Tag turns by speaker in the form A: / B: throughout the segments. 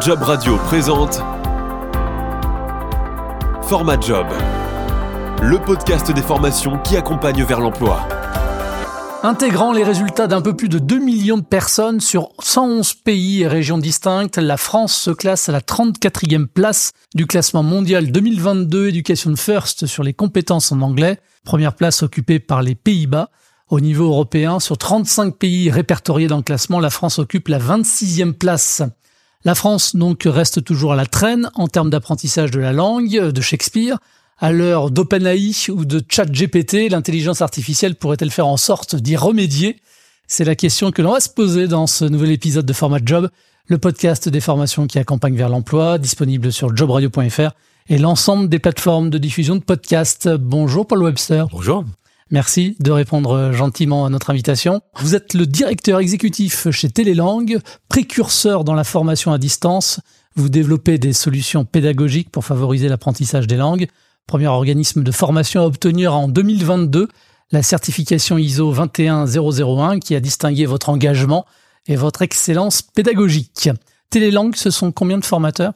A: Job Radio présente Format Job, le podcast des formations qui accompagne vers l'emploi.
B: Intégrant les résultats d'un peu plus de 2 millions de personnes sur 111 pays et régions distinctes, la France se classe à la 34e place du classement mondial 2022 Education First sur les compétences en anglais, première place occupée par les Pays-Bas. Au niveau européen, sur 35 pays répertoriés dans le classement, la France occupe la 26e place. La France donc reste toujours à la traîne en termes d'apprentissage de la langue de Shakespeare. À l'heure d'OpenAI ou de ChatGPT, l'intelligence artificielle pourrait-elle faire en sorte d'y remédier? C'est la question que l'on va se poser dans ce nouvel épisode de Format Job, le podcast des formations qui accompagnent vers l'emploi, disponible sur jobradio.fr et l'ensemble des plateformes de diffusion de podcasts. Bonjour Paul Webster.
C: Bonjour.
B: Merci de répondre gentiment à notre invitation. Vous êtes le directeur exécutif chez Télélangue, précurseur dans la formation à distance. Vous développez des solutions pédagogiques pour favoriser l'apprentissage des langues. Premier organisme de formation à obtenir en 2022 la certification ISO 21001 qui a distingué votre engagement et votre excellence pédagogique. Télélangue, ce sont combien de formateurs?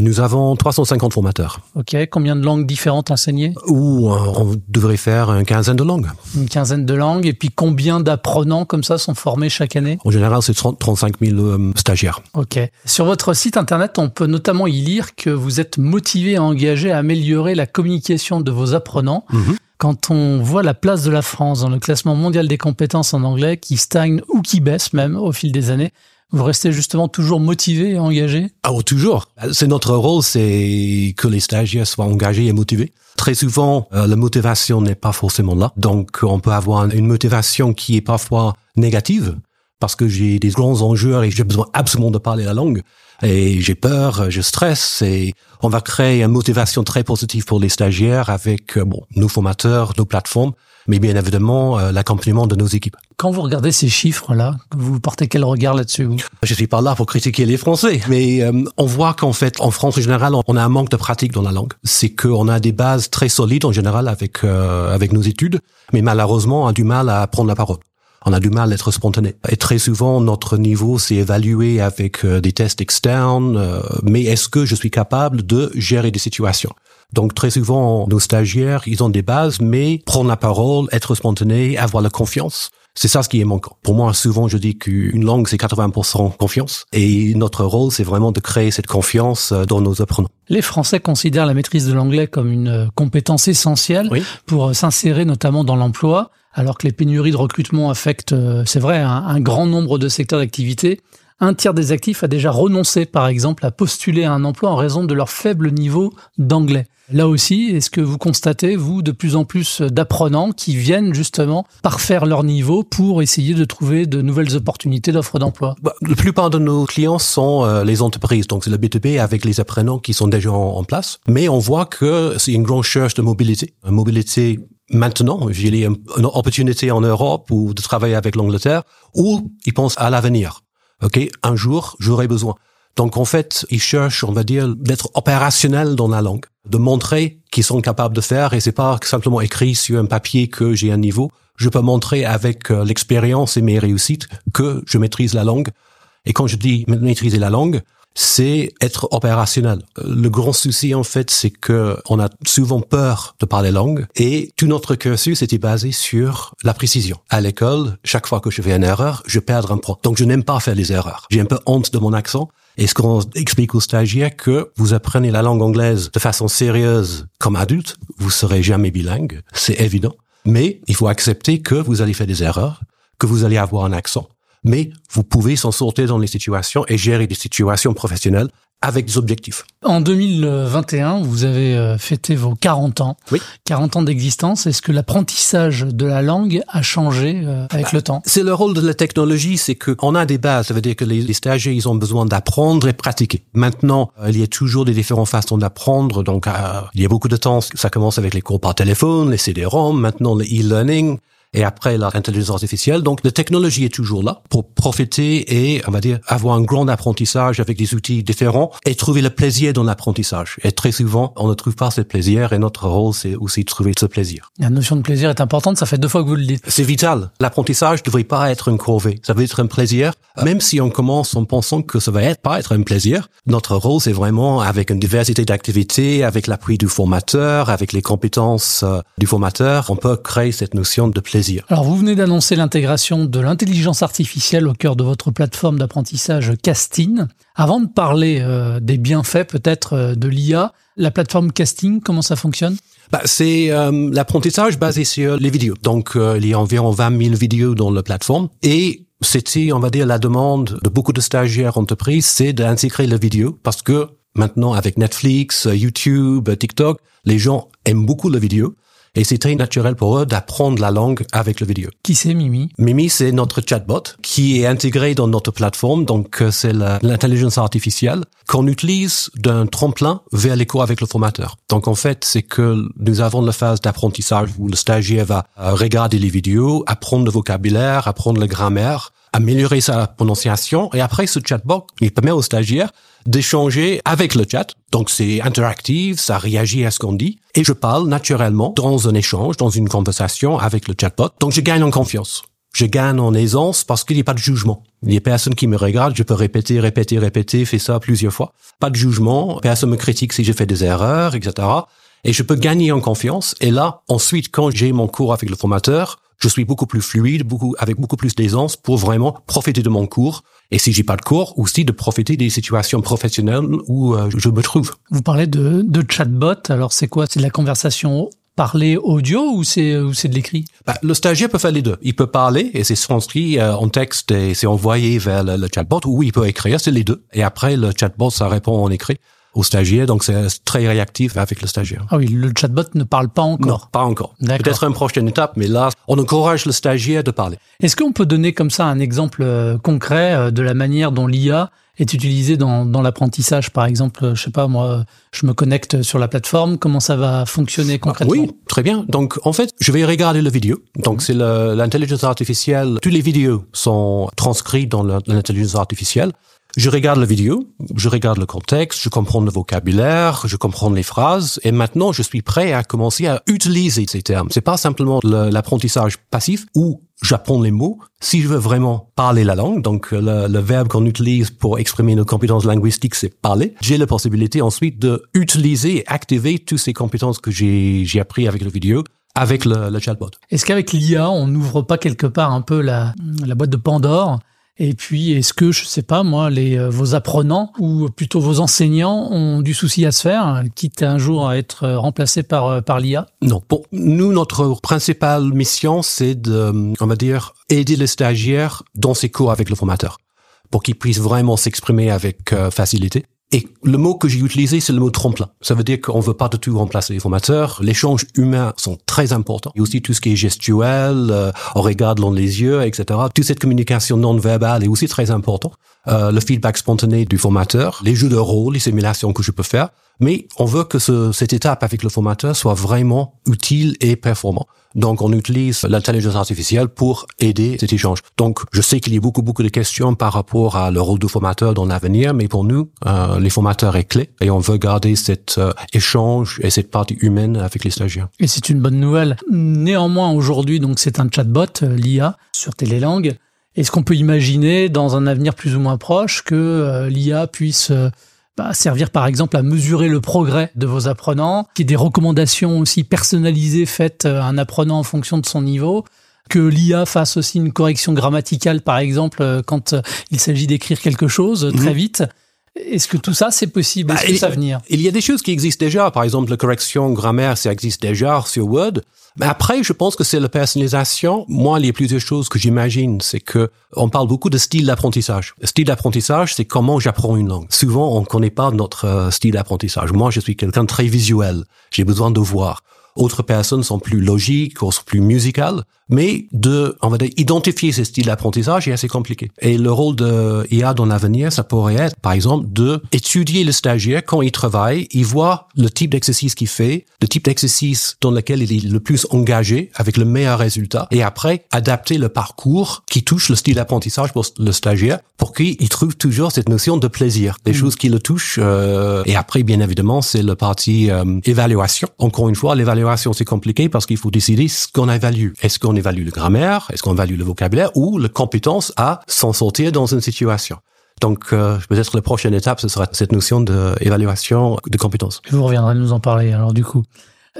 C: Nous avons 350 formateurs.
B: Ok, combien de langues différentes enseignées?
C: Ou euh, on devrait faire une quinzaine de langues.
B: Une quinzaine de langues, et puis combien d'apprenants comme ça sont formés chaque année?
C: En général, c'est 35 000 euh, stagiaires.
B: Ok. Sur votre site internet, on peut notamment y lire que vous êtes motivé et engagé à améliorer la communication de vos apprenants.
C: Mhm.
B: Quand on voit la place de la France dans le classement mondial des compétences en anglais qui stagne ou qui baisse même au fil des années, vous restez justement toujours motivé et engagé?
C: Ah, oh, toujours. C'est notre rôle, c'est que les stagiaires soient engagés et motivés. Très souvent, euh, la motivation n'est pas forcément là. Donc, on peut avoir une motivation qui est parfois négative parce que j'ai des grands enjeux et j'ai besoin absolument de parler la langue. Et j'ai peur, je stresse et on va créer une motivation très positive pour les stagiaires avec euh, bon, nos formateurs, nos plateformes mais bien évidemment euh, l'accompagnement de nos équipes.
B: Quand vous regardez ces chiffres-là, vous portez quel regard là-dessus
C: Je suis pas là pour critiquer les Français, mais euh, on voit qu'en fait, en France en général, on a un manque de pratique dans la langue. C'est qu'on a des bases très solides en général avec euh, avec nos études, mais malheureusement, on a du mal à prendre la parole on a du mal à être spontané. Et très souvent, notre niveau, c'est évalué avec des tests externes. mais est-ce que je suis capable de gérer des situations? Donc très souvent, nos stagiaires, ils ont des bases, mais prendre la parole, être spontané, avoir la confiance, c'est ça ce qui est manquant. Pour moi, souvent, je dis qu'une langue, c'est 80% confiance. Et notre rôle, c'est vraiment de créer cette confiance euh, dans nos apprenants.
B: Les Français considèrent la maîtrise de l'anglais comme une euh, compétence essentielle pour euh, s'insérer notamment dans l'emploi, alors que les pénuries de recrutement affectent, c'est vrai, un grand nombre de secteurs d'activité un tiers des actifs a déjà renoncé, par exemple, à postuler à un emploi en raison de leur faible niveau d'anglais. Là aussi, est-ce que vous constatez, vous, de plus en plus d'apprenants qui viennent justement parfaire leur niveau pour essayer de trouver de nouvelles opportunités d'offres d'emploi?
C: Bah, La plupart de nos clients sont euh, les entreprises, donc c'est le B2B avec les apprenants qui sont déjà en, place. Mais on voit que c'est une grande cherche de mobilité. Une mobilité maintenant, j'ai une, une opportunité en Europe ou de travailler avec l'Angleterre, ou ils pensent à l'avenir. OK, un jour, j'aurai besoin. Donc en fait, ils cherchent, on va dire, d'être opérationnels dans la langue, de montrer qu'ils sont capables de faire, et c'est pas simplement écrit sur un papier que j'ai un niveau. Je peux montrer avec euh, l'expérience et mes réussites que je maîtrise la langue. Et quand je dis maîtriser la langue, c'est être opérationnel. Le grand souci, en fait, c'est que on a souvent peur de parler langue et tout notre cursus était basé sur la précision. À l'école, chaque fois que je fais une erreur, je perds un point. Donc, je n'aime pas faire les erreurs. J'ai un peu honte de mon accent. Et ce qu'on explique aux stagiaires que vous apprenez la langue anglaise de façon sérieuse comme adulte, vous serez jamais bilingue, c'est évident. Mais il faut accepter que vous allez faire des erreurs, que vous allez avoir un accent, mais vous pouvez s'en sortir dans les situations et gérer des situations professionnelles avec des objectifs.
B: En 2021, vous avez euh, fêté vos 40 ans.
C: Oui.
B: 40 ans d'existence. Est-ce que l'apprentissage de la langue a changé euh, avec bah, le temps?
C: C'est le rôle de la technologie, c'est que on a des bases. Ça veut dire que les, stagiaires, ils ont besoin d'apprendre et pratiquer. Maintenant, euh, il y a toujours des différentes façons d'apprendre. Donc, il y a beaucoup de temps. Ça commence avec les cours par téléphone, les CD-ROM, maintenant le e-learning. Et après l'intelligence artificielle. Donc la technologie est toujours là pour profiter et on va dire avoir un grand apprentissage avec des outils différents et trouver le plaisir dans l'apprentissage. Et très souvent, on ne trouve pas ce plaisir et notre rôle c'est aussi de trouver ce plaisir.
B: La notion de plaisir est importante, ça fait deux fois que vous le dites.
C: C'est vital. L'apprentissage ne devrait pas être une corvée, ça veut être un plaisir. Même si on commence en pensant que ça va être pas être un plaisir, notre rôle c'est vraiment avec une diversité d'activités, avec l'appui du formateur, avec les compétences euh, du formateur, on peut créer cette notion de plaisir.
B: Alors vous venez d'annoncer l'intégration de l'intelligence artificielle au cœur de votre plateforme d'apprentissage Casting. Avant de parler euh, des bienfaits peut-être euh, de l'IA, la plateforme Casting, comment ça fonctionne?
C: Bah, c'est euh, l'apprentissage basé sur les vidéos. Donc, il y a environ 20 000 vidéos dans la plateforme. Et c'était, on va dire, la demande de beaucoup de stagiaires entreprises, c'est d'intégrer la vidéo parce que maintenant, avec Netflix, YouTube, TikTok, les gens aiment beaucoup la vidéo. Et c'est très naturel pour eux d'apprendre la langue avec la vidéo.
B: Qui c'est Mimi?
C: Mimi, c'est notre chatbot qui est intégré dans notre plateforme. Donc, euh, c'est l'intelligence artificielle qu'on utilise d'un tremplin vers les cours avec le formateur. Donc, en fait, c'est que nous avons la phase d'apprentissage où le stagiaire va euh, regarder les vidéos, apprendre le vocabulaire, apprendre la grammaire, améliorer sa prononciation. Et après, ce chatbot, il permet aux stagiaires d'échanger avec le chat. Donc, c'est interactif, ça réagit à ce qu'on dit. Et je parle naturellement dans un échange, dans une conversation avec le chatbot. Donc, je gagne en confiance. Je gagne en aisance parce qu'il n'y a pas de jugement. Il n'y a personne qui me regarde, je peux répéter, répéter, répéter, faire ça plusieurs fois. Pas de jugement, personne me critique si je fais des erreurs, etc. Et je peux gagner en confiance. Et là, ensuite, quand j'ai mon cours avec le formateur, je suis beaucoup plus fluide, beaucoup, avec beaucoup plus d'aisance pour vraiment profiter de mon cours. Et si j'ai pas de cours, aussi de profiter des situations professionnelles où euh, je me trouve.
B: Vous parlez de, de chatbot. Alors, c'est quoi? C'est de la conversation parler audio ou c'est ou c'est de l'écrit?
C: Bah, Le stagiaire peut faire les deux. Il peut parler et c'est transcrit euh, en texte et c'est envoyé vers le, le, chatbot ou il peut écrire, c'est les deux. Et après le chatbot ça répond en écrit au stagiaire, donc c'est très réactif avec le stagiaire.
B: Ah oui, le chatbot ne parle pas encore.
C: Non, pas encore. Peut-être une prochaine étape, mais là, on encourage le stagiaire de parler.
B: Est-ce qu'on peut donner comme ça un exemple euh, concret euh, de la manière dont l'IA est utilisée dans, dans l'apprentissage, par exemple, euh, je sais pas moi, je me connecte sur la plateforme, comment ça va fonctionner concrètement?
C: Oui, très bien. Donc en fait, je vais regarder la vidéo. Donc c'est l'intelligence artificielle. Toutes les vidéos sont transcrites dans l'intelligence artificielle. Je regarde la vidéo, je regarde le contexte, je comprends le vocabulaire, je comprends les phrases, et maintenant je suis prêt à commencer à utiliser ces termes. C'est pas simplement l'apprentissage passif où j'apprends les mots. Si je veux vraiment parler la langue, donc le, le verbe qu'on utilise pour exprimer nos compétences linguistiques, c'est parler. J'ai la possibilité ensuite de utiliser et activer toutes ces compétences que j'ai appris avec la vidéo avec le, chatbot.
B: Est-ce qu'avec l'IA, on n'ouvre pas quelque part un peu la boîte de Pandore et puis, est-ce que, je sais pas, moi, les, euh, vos apprenants ou plutôt vos enseignants ont du souci à se faire, quitte un jour à être euh, remplacés par, euh, par l'IA
C: Non. Pour nous, notre principale mission, c'est de, on va dire, aider les stagiaires dans ses cours avec le formateur pour qu'ils puissent vraiment s'exprimer avec facilité. Et le mot que j'ai utilisé, c'est le mot tremplin. Ça veut dire qu'on veut pas de tout remplacer les formateurs. L'échange humain sont très importants. Il y a aussi tout ce qui est gestuel, euh, on regarde dans les yeux, etc. Toute cette communication non verbale est aussi très important. Euh, le feedback spontané du formateur, les jeux de rôle, les simulations que je peux faire. Mais on veut que ce, cette étape avec le formateur soit vraiment utile et performant. Donc, on utilise l'intelligence artificielle pour aider cet échange. Donc, je sais qu'il y a beaucoup, beaucoup de questions par rapport à le rôle du formateur dans l'avenir, mais pour nous, euh, les formateurs est clé et on veut garder cet euh, échange et cette partie humaine avec les stagiaires.
B: Et c'est une bonne nouvelle. Néanmoins, aujourd'hui, donc, c'est un chatbot, euh, l'IA, sur Télélangue. Est-ce qu'on peut imaginer, dans un avenir plus ou moins proche, que euh, l'IA puisse bah, servir par exemple à mesurer le progrès de vos apprenants, qu'il y ait des recommandations aussi personnalisées faites à un apprenant en fonction de son niveau, que l'IA fasse aussi une correction grammaticale par exemple euh, quand euh, il s'agit d'écrire quelque chose très mhm. vite. Est-ce que tout ça, c'est possible? Est-ce bah, que ça venir?
C: Il y a des choses qui existent déjà. Par exemple, la correction grammaire, ça existe déjà sur Word. Mais après, je pense que c'est la personnalisation. Moi, il y a plusieurs choses que j'imagine. C'est que on parle beaucoup de style d'apprentissage. Le style d'apprentissage, c'est comment j'apprends une langue. Souvent, on ne connaît pas notre euh, style d'apprentissage. Moi, je suis quelqu'un de très visuel. J'ai besoin de voir. Autres personnes sont plus logiques ou sont plus musicales. Mais de, on va dire, identifier ces styles d'apprentissage est assez compliqué. Et le rôle de IA dans l'avenir, ça pourrait être, par exemple, de étudier le stagiaire quand il travaille, il voit le type d'exercice qu'il fait, le type d'exercice dans lequel il est le plus engagé avec le meilleur résultat, et après adapter le parcours qui touche le style d'apprentissage pour le stagiaire pour qu'il trouve toujours cette notion de plaisir, des mm. choses qui le touchent. Euh, et après, bien évidemment, c'est le partie euh, évaluation. Encore une fois, l'évaluation c'est compliqué parce qu'il faut décider ce qu'on évalue. Est-ce qu'on évalue le grammaire, est-ce qu'on évalue le vocabulaire? Ou la compétence à s'en sortir dans une situation. Donc, euh, peut-être la prochaine étape, ce sera cette notion d'évaluation de, de compétences.
B: Vous reviendrez nous en parler. Alors, du coup,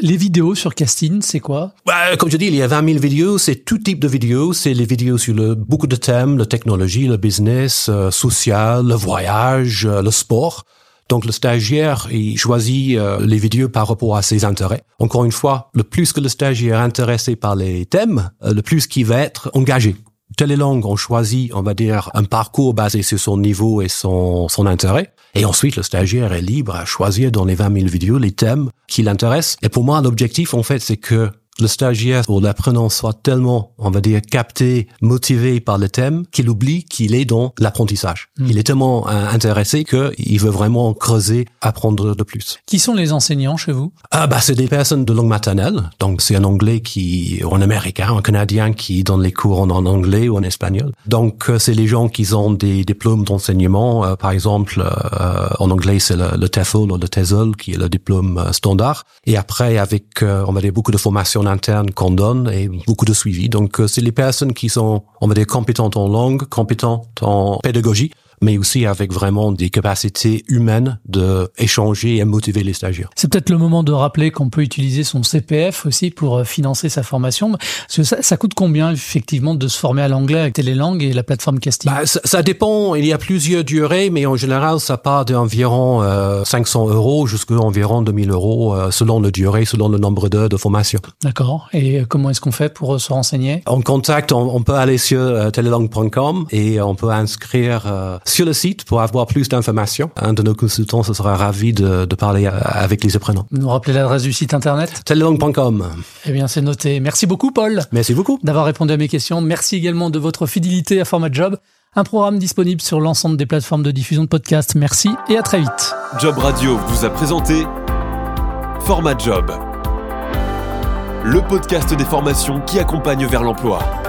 B: les vidéos sur Casting, c'est quoi?
C: Bah, Comme je dis, il y a 20 000 vidéos. C'est tout type de vidéos. C'est les vidéos sur le, beaucoup de thèmes, la technologie, le business, euh, social, le voyage, euh, le sport. Donc le stagiaire, il choisit euh, les vidéos par rapport à ses intérêts. Encore une fois, le plus que le stagiaire est intéressé par les thèmes, le plus qu'il va être engagé. Télélangue, on choisit, on va dire, un parcours basé sur son niveau et son, son intérêt. Et ensuite, le stagiaire est libre à choisir dans les 20 000 vidéos les thèmes qui l'intéressent. Et pour moi, l'objectif, en fait, c'est que le stagiaire ou l'apprenant soit tellement, on va dire, capté, motivé par le thème, qu'il oublie qu'il est dans l'apprentissage. Hmm. Il est tellement euh, intéressé qu'il veut vraiment creuser, apprendre de plus.
B: Qui sont les enseignants chez vous?
C: Ah bah c'est des personnes de langue maternelle. Donc c'est un anglais qui, ou un américain, un canadien qui donne les cours en, anglais ou en espagnol. Donc euh, c'est les gens qui ont des diplômes d'enseignement. Euh, par exemple, en anglais c'est le, le, TEFL ou le TESOL qui est le diplôme standard. Et après avec, on va dire, beaucoup de formations interne qu'on donne et beaucoup de suivi. Donc, euh, c'est les personnes qui sont, on va dire, compétentes en langue, compétentes en pédagogie, mais aussi avec vraiment des capacités humaines de échanger et motiver les stagiaires.
B: C'est peut-être le moment de rappeler qu'on peut utiliser son CPF aussi pour euh, financer sa formation. ça, coûte combien effectivement de se former à l'anglais avec Télélangue et la plateforme Casting?
C: Bah, ça, dépend. Il y a plusieurs durées, mais en général, ça part d'environ 500 euh, euros jusqu'à environ 2000 euros euh, selon le durée, selon le nombre d'heures de formation.
B: D'accord. Et comment est-ce qu'on fait pour se renseigner?
C: En contact, on, peut aller sur euh, et on peut inscrire sur le site pour avoir plus d'informations. Un de nos consultants ce sera ravi de, de parler avec les apprenants.
B: Nous rappeler l'adresse du site internet?
C: Telelangue.com.
B: Eh bien, c'est noté. Merci beaucoup, Paul.
C: Merci beaucoup.
B: D'avoir répondu à mes questions. Merci également de votre fidélité à Format Job. Un programme disponible sur l'ensemble des plateformes de diffusion de podcasts. Merci et à très vite.
A: Job Radio vous a présenté Format Job, le podcast des formations qui accompagne vers l'emploi.